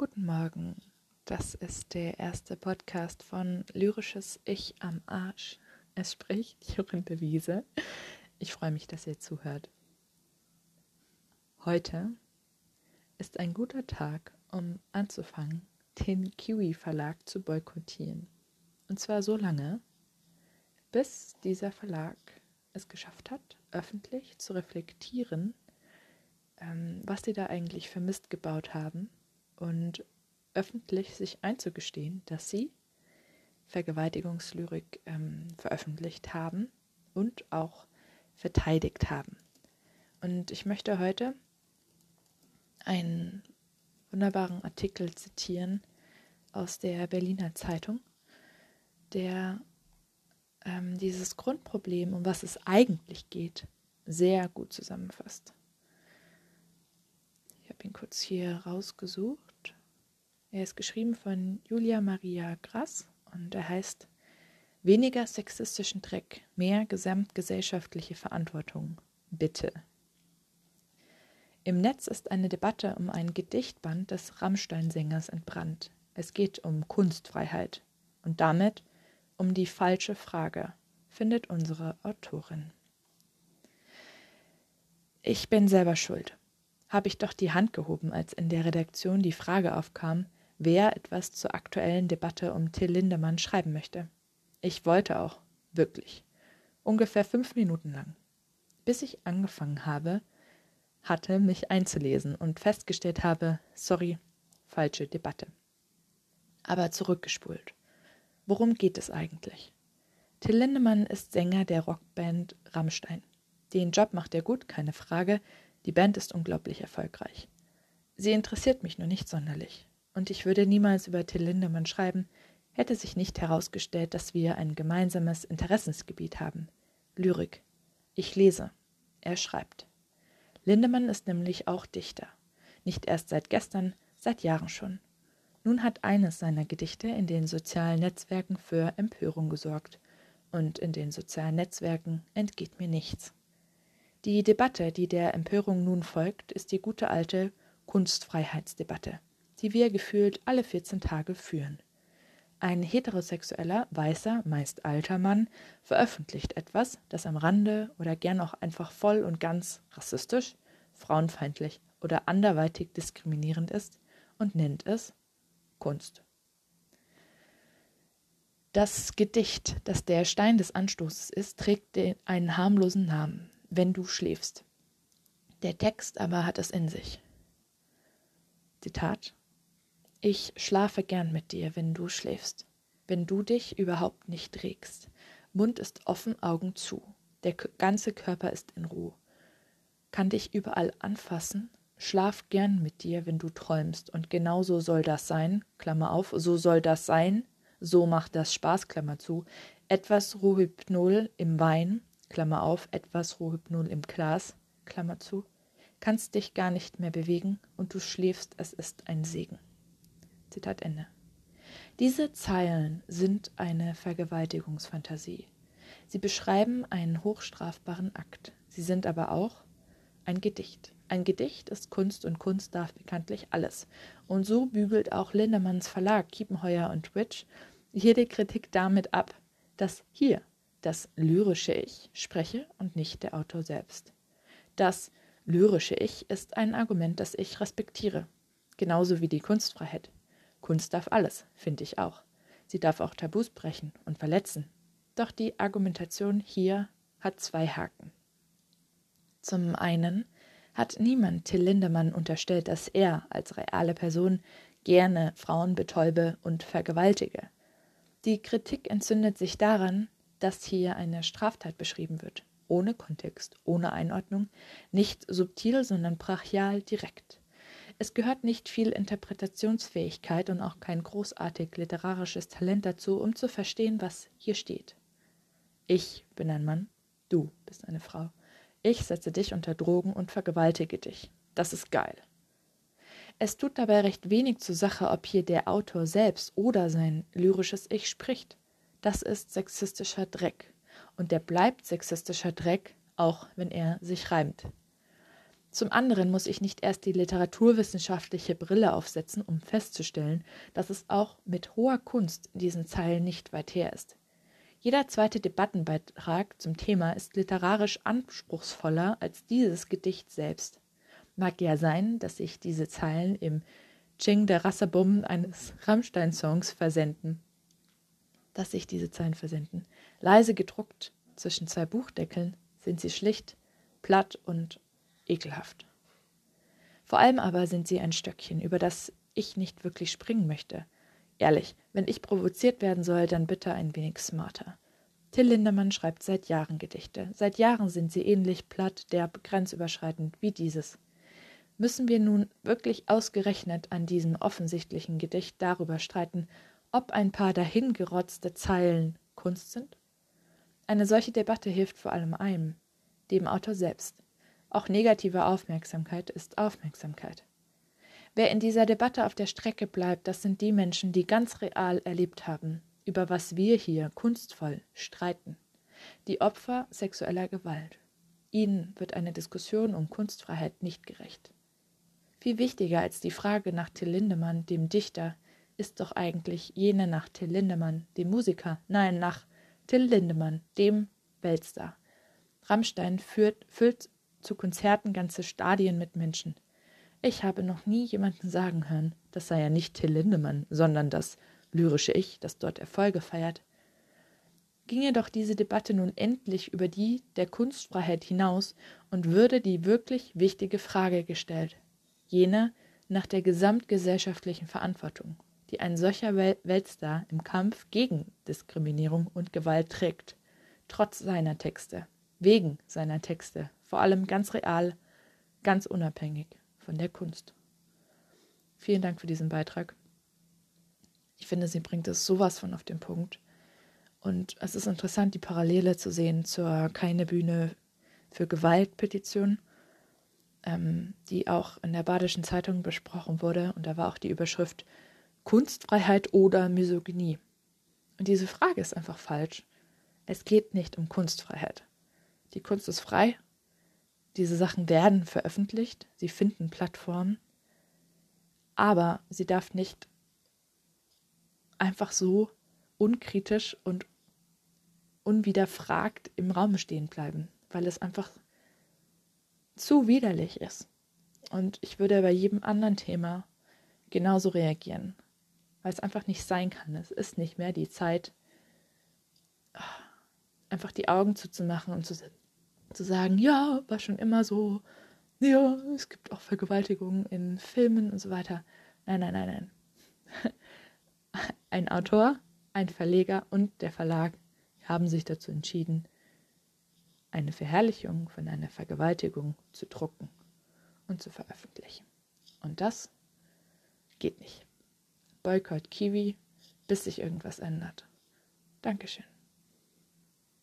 Guten Morgen. Das ist der erste Podcast von Lyrisches Ich am Arsch. Es spricht Jorinde Wiese. Ich freue mich, dass ihr zuhört. Heute ist ein guter Tag, um anzufangen, den Kiwi Verlag zu boykottieren. Und zwar so lange, bis dieser Verlag es geschafft hat, öffentlich zu reflektieren, ähm, was sie da eigentlich vermisst gebaut haben und öffentlich sich einzugestehen, dass sie Vergewaltigungslyrik ähm, veröffentlicht haben und auch verteidigt haben. Und ich möchte heute einen wunderbaren Artikel zitieren aus der Berliner Zeitung, der ähm, dieses Grundproblem, um was es eigentlich geht, sehr gut zusammenfasst. Ich habe ihn kurz hier rausgesucht. Er ist geschrieben von Julia Maria Grass und er heißt Weniger sexistischen Dreck, mehr gesamtgesellschaftliche Verantwortung. Bitte. Im Netz ist eine Debatte um ein Gedichtband des Rammstein-Sängers entbrannt. Es geht um Kunstfreiheit und damit um die falsche Frage, findet unsere Autorin. Ich bin selber schuld. Habe ich doch die Hand gehoben, als in der Redaktion die Frage aufkam, wer etwas zur aktuellen Debatte um Till Lindemann schreiben möchte. Ich wollte auch, wirklich. Ungefähr fünf Minuten lang. Bis ich angefangen habe, hatte, mich einzulesen und festgestellt habe, sorry, falsche Debatte. Aber zurückgespult. Worum geht es eigentlich? Till Lindemann ist Sänger der Rockband Rammstein. Den Job macht er gut, keine Frage. Die Band ist unglaublich erfolgreich. Sie interessiert mich nur nicht sonderlich und ich würde niemals über Till Lindemann schreiben, hätte sich nicht herausgestellt, dass wir ein gemeinsames Interessensgebiet haben. Lyrik. Ich lese. Er schreibt. Lindemann ist nämlich auch Dichter. Nicht erst seit gestern, seit Jahren schon. Nun hat eines seiner Gedichte in den sozialen Netzwerken für Empörung gesorgt. Und in den sozialen Netzwerken entgeht mir nichts. Die Debatte, die der Empörung nun folgt, ist die gute alte Kunstfreiheitsdebatte die wir gefühlt alle 14 Tage führen. Ein heterosexueller, weißer, meist alter Mann veröffentlicht etwas, das am Rande oder gern auch einfach voll und ganz rassistisch, frauenfeindlich oder anderweitig diskriminierend ist und nennt es Kunst. Das Gedicht, das der Stein des Anstoßes ist, trägt den, einen harmlosen Namen, wenn du schläfst. Der Text aber hat es in sich. Zitat ich schlafe gern mit dir, wenn du schläfst, wenn du dich überhaupt nicht regst. Mund ist offen, Augen zu. Der ganze Körper ist in Ruhe. Kann dich überall anfassen. Schlaf gern mit dir, wenn du träumst. Und genau so soll das sein. Klammer auf, so soll das sein. So macht das Spaß, Klammer zu. Etwas Rohhypnol im Wein, Klammer auf, etwas Rohhypnol im Glas, Klammer zu. Kannst dich gar nicht mehr bewegen und du schläfst, es ist ein Segen. Zitat Ende. Diese Zeilen sind eine Vergewaltigungsfantasie. Sie beschreiben einen hochstrafbaren Akt. Sie sind aber auch ein Gedicht. Ein Gedicht ist Kunst und Kunst darf bekanntlich alles. Und so bügelt auch Lindemanns Verlag Kiepenheuer und Witch jede Kritik damit ab, dass hier das lyrische Ich spreche und nicht der Autor selbst. Das lyrische Ich ist ein Argument, das ich respektiere, genauso wie die Kunstfreiheit. Kunst darf alles, finde ich auch. Sie darf auch Tabus brechen und verletzen. Doch die Argumentation hier hat zwei Haken. Zum einen hat niemand Till Lindemann unterstellt, dass er als reale Person gerne Frauen betäube und vergewaltige. Die Kritik entzündet sich daran, dass hier eine Straftat beschrieben wird, ohne Kontext, ohne Einordnung, nicht subtil, sondern brachial direkt. Es gehört nicht viel Interpretationsfähigkeit und auch kein großartig literarisches Talent dazu, um zu verstehen, was hier steht. Ich bin ein Mann, du bist eine Frau. Ich setze dich unter Drogen und vergewaltige dich. Das ist geil. Es tut dabei recht wenig zur Sache, ob hier der Autor selbst oder sein lyrisches Ich spricht. Das ist sexistischer Dreck. Und der bleibt sexistischer Dreck, auch wenn er sich reimt. Zum anderen muss ich nicht erst die literaturwissenschaftliche Brille aufsetzen, um festzustellen, dass es auch mit hoher Kunst in diesen Zeilen nicht weit her ist. Jeder zweite Debattenbeitrag zum Thema ist literarisch anspruchsvoller als dieses Gedicht selbst. Mag ja sein, dass sich diese Zeilen im Ching der Rassabum eines Rammstein-Songs versenden. Dass sich diese Zeilen versenden. Leise gedruckt zwischen zwei Buchdeckeln sind sie schlicht, platt und ekelhaft. Vor allem aber sind sie ein Stöckchen, über das ich nicht wirklich springen möchte. Ehrlich, wenn ich provoziert werden soll, dann bitte ein wenig smarter. Till Lindemann schreibt seit Jahren Gedichte. Seit Jahren sind sie ähnlich platt, derb, grenzüberschreitend wie dieses. Müssen wir nun wirklich ausgerechnet an diesem offensichtlichen Gedicht darüber streiten, ob ein paar dahingerotzte Zeilen Kunst sind? Eine solche Debatte hilft vor allem einem, dem Autor selbst. Auch negative Aufmerksamkeit ist Aufmerksamkeit. Wer in dieser Debatte auf der Strecke bleibt, das sind die Menschen, die ganz real erlebt haben, über was wir hier kunstvoll streiten. Die Opfer sexueller Gewalt. Ihnen wird eine Diskussion um Kunstfreiheit nicht gerecht. Viel wichtiger als die Frage nach Till Lindemann, dem Dichter, ist doch eigentlich jene nach Till Lindemann, dem Musiker, nein, nach Till Lindemann, dem Weltstar. Rammstein führt, füllt zu Konzerten ganze Stadien mit Menschen. Ich habe noch nie jemanden sagen hören, das sei ja nicht Till Lindemann, sondern das lyrische Ich, das dort Erfolge feiert. Ginge doch diese Debatte nun endlich über die der Kunstfreiheit hinaus und würde die wirklich wichtige Frage gestellt, jene nach der gesamtgesellschaftlichen Verantwortung, die ein solcher Wel Weltstar im Kampf gegen Diskriminierung und Gewalt trägt, trotz seiner Texte, wegen seiner Texte, vor allem ganz real, ganz unabhängig von der Kunst. Vielen Dank für diesen Beitrag. Ich finde, sie bringt es sowas von auf den Punkt. Und es ist interessant, die Parallele zu sehen zur Keine Bühne für Gewalt-Petition, ähm, die auch in der Badischen Zeitung besprochen wurde. Und da war auch die Überschrift Kunstfreiheit oder Misogynie. Und diese Frage ist einfach falsch. Es geht nicht um Kunstfreiheit. Die Kunst ist frei diese Sachen werden veröffentlicht, sie finden Plattformen, aber sie darf nicht einfach so unkritisch und unwiderfragt im Raum stehen bleiben, weil es einfach zu widerlich ist. Und ich würde bei jedem anderen Thema genauso reagieren, weil es einfach nicht sein kann. Es ist nicht mehr die Zeit, einfach die Augen zuzumachen und zu zu sagen, ja, war schon immer so, ja, es gibt auch Vergewaltigungen in Filmen und so weiter. Nein, nein, nein, nein. Ein Autor, ein Verleger und der Verlag haben sich dazu entschieden, eine Verherrlichung von einer Vergewaltigung zu drucken und zu veröffentlichen. Und das geht nicht. Boykott Kiwi, bis sich irgendwas ändert. Dankeschön.